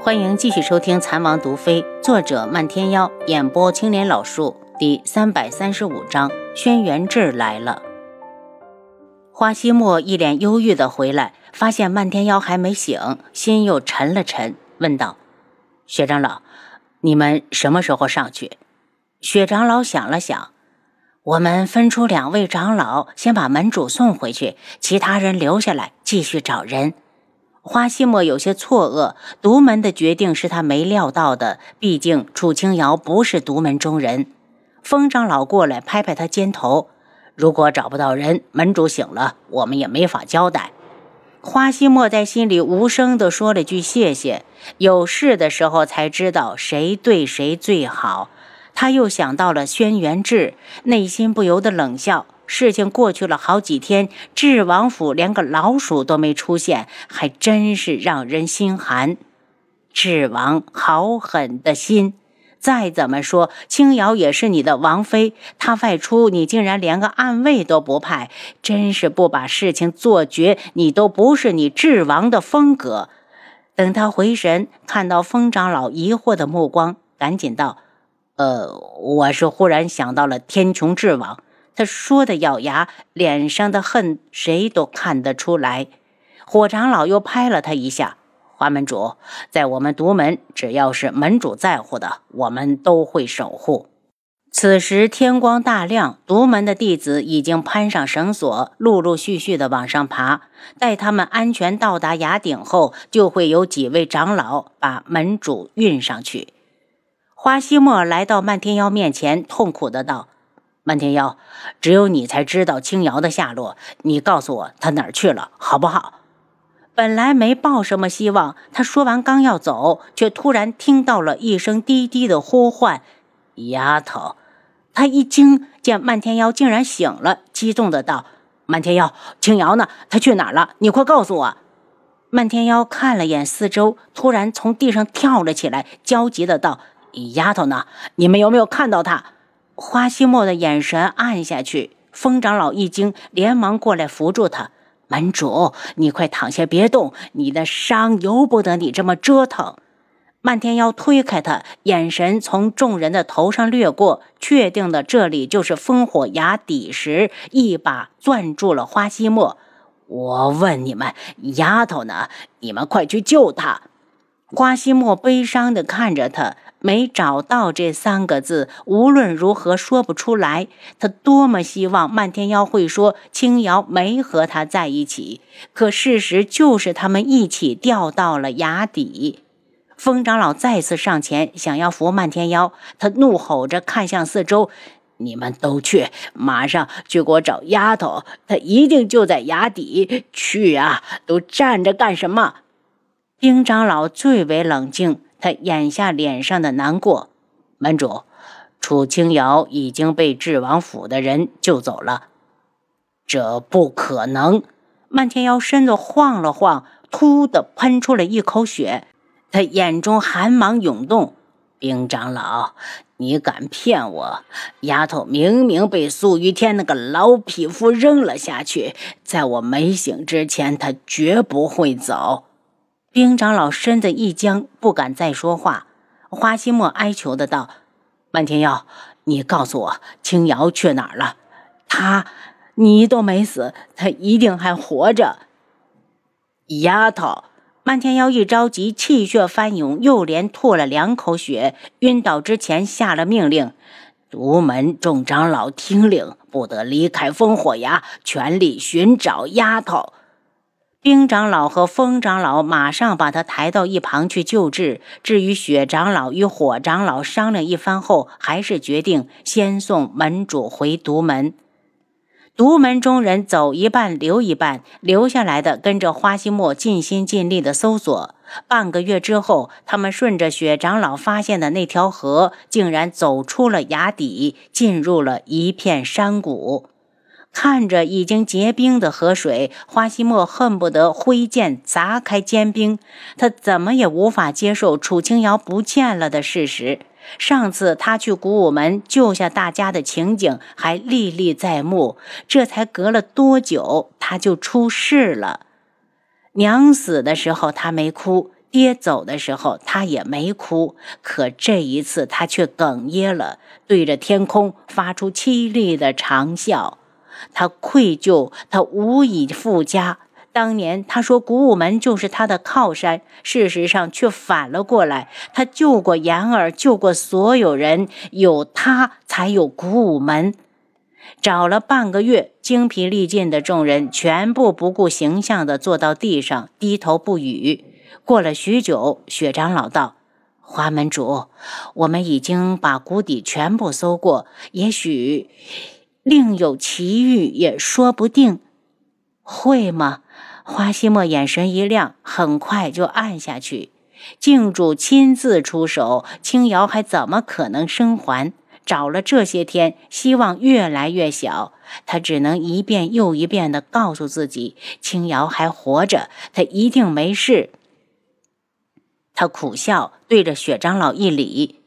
欢迎继续收听《残王毒妃》，作者漫天妖，演播青莲老树，第三百三十五章：轩辕志来了。花希墨一脸忧郁的回来，发现漫天妖还没醒，心又沉了沉，问道：“薛长老，你们什么时候上去？”薛长老想了想：“我们分出两位长老，先把门主送回去，其他人留下来继续找人。”花希墨有些错愕，独门的决定是他没料到的。毕竟楚清瑶不是独门中人。风长老过来拍拍他肩头：“如果找不到人，门主醒了，我们也没法交代。”花希墨在心里无声地说了句谢谢。有事的时候才知道谁对谁最好。他又想到了轩辕志，内心不由得冷笑。事情过去了好几天，智王府连个老鼠都没出现，还真是让人心寒。智王好狠的心！再怎么说，青瑶也是你的王妃，她外出，你竟然连个暗卫都不派，真是不把事情做绝，你都不是你智王的风格。等他回神，看到风长老疑惑的目光，赶紧道：“呃，我是忽然想到了天穹智王。”他说的咬牙，脸上的恨谁都看得出来。火长老又拍了他一下：“花门主，在我们独门，只要是门主在乎的，我们都会守护。”此时天光大亮，独门的弟子已经攀上绳索，陆陆续续的往上爬。待他们安全到达崖顶后，就会有几位长老把门主运上去。花希墨来到漫天妖面前，痛苦的道。漫天妖，只有你才知道青瑶的下落。你告诉我她哪儿去了，好不好？本来没抱什么希望，他说完刚要走，却突然听到了一声低低的呼唤：“丫头！”他一惊，见漫天妖竟然醒了，激动的道：“漫天妖，青瑶呢？她去哪儿了？你快告诉我！”漫天妖看了眼四周，突然从地上跳了起来，焦急的道：“丫头呢？你们有没有看到她？”花希墨的眼神暗下去，风长老一惊，连忙过来扶住他。门主，你快躺下，别动，你的伤由不得你这么折腾。漫天妖推开他，眼神从众人的头上掠过，确定了这里就是烽火崖底时，一把攥住了花希墨。我问你们，丫头呢？你们快去救她！花希墨悲伤地看着他。没找到这三个字，无论如何说不出来。他多么希望漫天妖会说青瑶没和他在一起，可事实就是他们一起掉到了崖底。风长老再次上前想要扶漫天妖，他怒吼着看向四周：“你们都去，马上去给我找丫头，她一定就在崖底。去啊！都站着干什么？”冰长老最为冷静。他掩下脸上的难过，门主，楚清瑶已经被智王府的人救走了。这不可能！漫天妖身子晃了晃，突的喷出了一口血。他眼中寒芒涌动。冰长老，你敢骗我？丫头明明被苏于天那个老匹夫扔了下去，在我没醒之前，他绝不会走。冰长老身子一僵，不敢再说话。花希墨哀求的道：“漫天妖，你告诉我，青瑶去哪儿了？他，你都没死，他一定还活着。”丫头，漫天妖一着急，气血翻涌，又连吐了两口血，晕倒之前下了命令：“独门众长老听令，不得离开烽火崖，全力寻找丫头。”冰长老和风长老马上把他抬到一旁去救治。至于雪长老与火长老商量一番后，还是决定先送门主回独门。独门中人走一半留一半，留下来的跟着花希墨尽心尽力的搜索。半个月之后，他们顺着雪长老发现的那条河，竟然走出了崖底，进入了一片山谷。看着已经结冰的河水，花希墨恨不得挥剑砸开坚冰。他怎么也无法接受楚清瑶不见了的事实。上次他去古武门救下大家的情景还历历在目，这才隔了多久，他就出事了。娘死的时候他没哭，爹走的时候，他也没哭，可这一次他却哽咽了，对着天空发出凄厉的长啸。他愧疚，他无以复加。当年他说古武门就是他的靠山，事实上却反了过来。他救过言儿，救过所有人，有他才有古武门。找了半个月，精疲力尽的众人全部不顾形象地坐到地上，低头不语。过了许久，雪长老道：“花门主，我们已经把谷底全部搜过，也许另有奇遇，也说不定。会吗？”花希墨眼神一亮，很快就暗下去。静主亲自出手，青瑶还怎么可能生还？找了这些天，希望越来越小。他只能一遍又一遍地告诉自己，青瑶还活着，他一定没事。他苦笑，对着雪长老一礼：“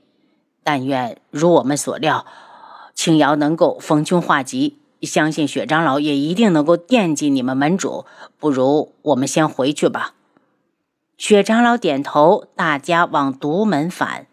但愿如我们所料，青瑶能够逢凶化吉。”相信雪长老也一定能够惦记你们门主，不如我们先回去吧。雪长老点头，大家往独门返。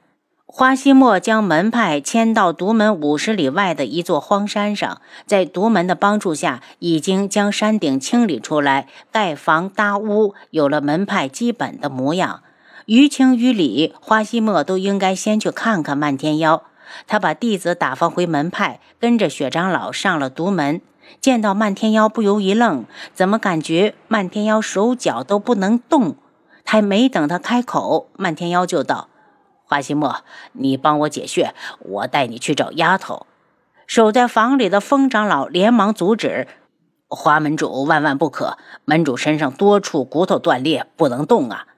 花希墨将门派迁到独门五十里外的一座荒山上，在独门的帮助下，已经将山顶清理出来，盖房搭屋，有了门派基本的模样。于情于理，花希墨都应该先去看看漫天妖。他把弟子打发回门派，跟着雪长老上了独门。见到漫天妖，不由一愣，怎么感觉漫天妖手脚都不能动？还没等他开口，漫天妖就道：“花希墨，你帮我解穴，我带你去找丫头。”守在房里的风长老连忙阻止：“花门主万万不可！门主身上多处骨头断裂，不能动啊！”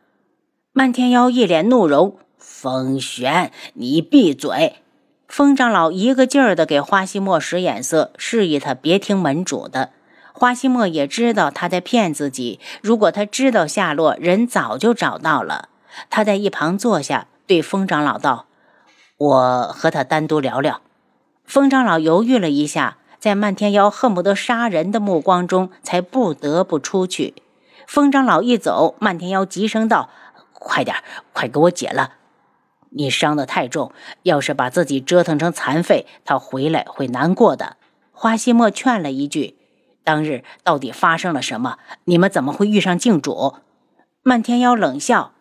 漫天妖一脸怒容：“风玄，你闭嘴！”风长老一个劲儿地给花希墨使眼色，示意他别听门主的。花希墨也知道他在骗自己，如果他知道下落，人早就找到了。他在一旁坐下，对风长老道：“我和他单独聊聊。”风长老犹豫了一下，在漫天妖恨不得杀人的目光中，才不得不出去。风长老一走，漫天妖急声道：“快点，快给我解了！”你伤得太重，要是把自己折腾成残废，他回来会难过的。花希莫劝了一句：“当日到底发生了什么？你们怎么会遇上静主？”漫天妖冷笑：“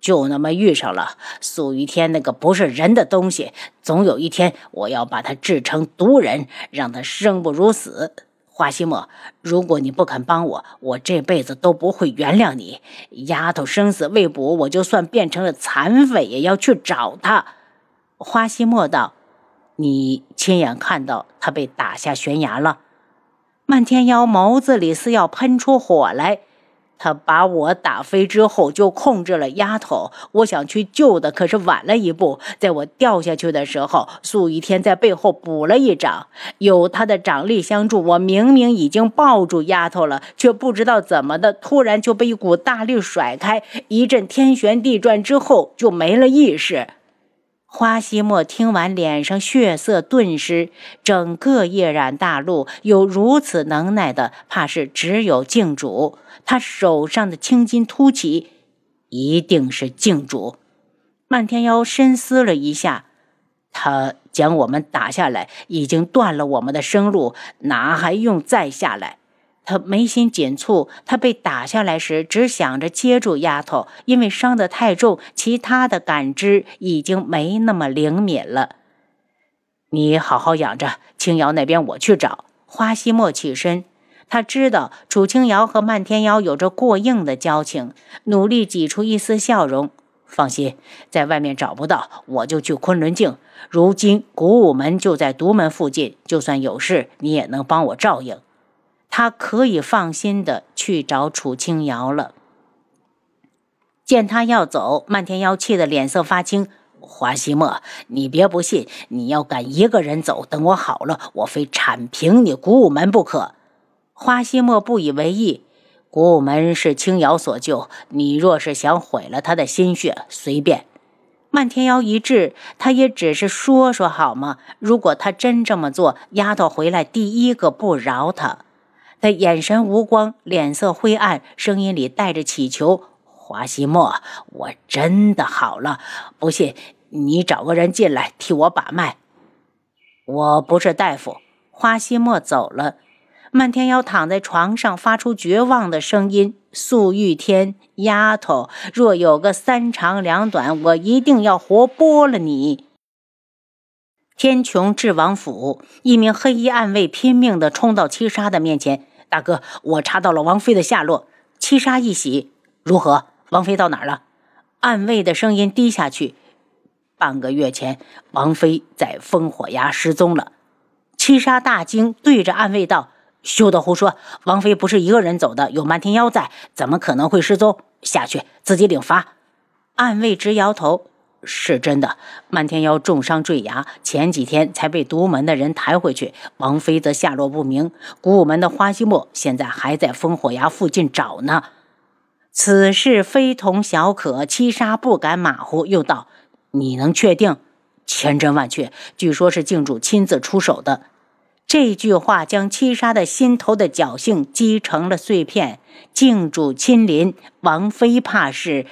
就那么遇上了。素玉天那个不是人的东西，总有一天我要把他制成毒人，让他生不如死。”花希墨，如果你不肯帮我，我这辈子都不会原谅你。丫头生死未卜，我就算变成了残废，也要去找她。花希墨道：“你亲眼看到他被打下悬崖了？”漫天妖眸子里似要喷出火来。他把我打飞之后，就控制了丫头。我想去救的，可是晚了一步。在我掉下去的时候，素一天在背后补了一掌，有他的掌力相助，我明明已经抱住丫头了，却不知道怎么的，突然就被一股大力甩开，一阵天旋地转之后就没了意识。花希墨听完，脸上血色顿失，整个夜染大陆有如此能耐的，怕是只有静主。他手上的青筋突起，一定是静主。漫天妖深思了一下，他将我们打下来，已经断了我们的生路，哪还用再下来？他眉心紧蹙，他被打下来时只想着接住丫头，因为伤得太重，其他的感知已经没那么灵敏了。你好好养着，青瑶那边我去找。花希墨起身，他知道楚青瑶和漫天妖有着过硬的交情，努力挤出一丝笑容。放心，在外面找不到，我就去昆仑镜。如今古武门就在独门附近，就算有事，你也能帮我照应。他可以放心的去找楚清瑶了。见他要走，漫天妖气得脸色发青。华西墨，你别不信，你要敢一个人走，等我好了，我非铲平你古武门不可。花西墨不以为意，古武门是青瑶所救，你若是想毁了他的心血，随便。漫天妖一滞，他也只是说说好吗？如果他真这么做，丫头回来第一个不饶他。他眼神无光，脸色灰暗，声音里带着乞求：“华西莫，我真的好了，不信你找个人进来替我把脉。我不是大夫。花西莫走了，漫天妖躺在床上，发出绝望的声音：“素玉天，丫头，若有个三长两短，我一定要活剥了你。”天穹智王府，一名黑衣暗卫拼命地冲到七杀的面前：“大哥，我查到了王妃的下落。”七杀一喜：“如何？王妃到哪儿了？”暗卫的声音低下去：“半个月前，王妃在烽火崖失踪了。”七杀大惊，对着暗卫道：“休得胡说！王妃不是一个人走的，有漫天妖在，怎么可能会失踪？下去，自己领罚。”暗卫直摇头：“是真的，漫天妖重伤坠崖，前几天才被独门的人抬回去。王妃则下落不明。古武门的花希墨现在还在烽火崖附近找呢。此事非同小可，七杀不敢马虎，又道：‘你能确定？’千真万确，据说是靖主亲自出手的。”这句话将七杀的心头的侥幸击成了碎片。靖主亲临，王妃怕是……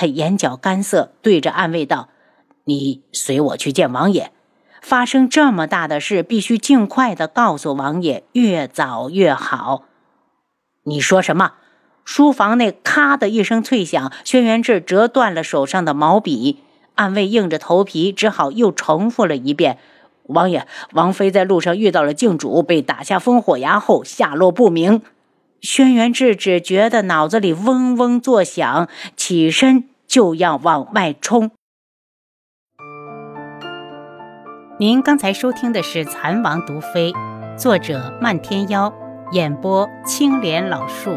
他眼角干涩，对着暗卫道：“你随我去见王爷。发生这么大的事，必须尽快的告诉王爷，越早越好。”你说什么？书房内咔的一声脆响，轩辕志折断了手上的毛笔。暗卫硬着头皮，只好又重复了一遍。王爷，王妃在路上遇到了靖主，被打下烽火崖后下落不明。轩辕志只觉得脑子里嗡嗡作响，起身就要往外冲。您刚才收听的是《蚕王毒妃》，作者漫天妖，演播青莲老树。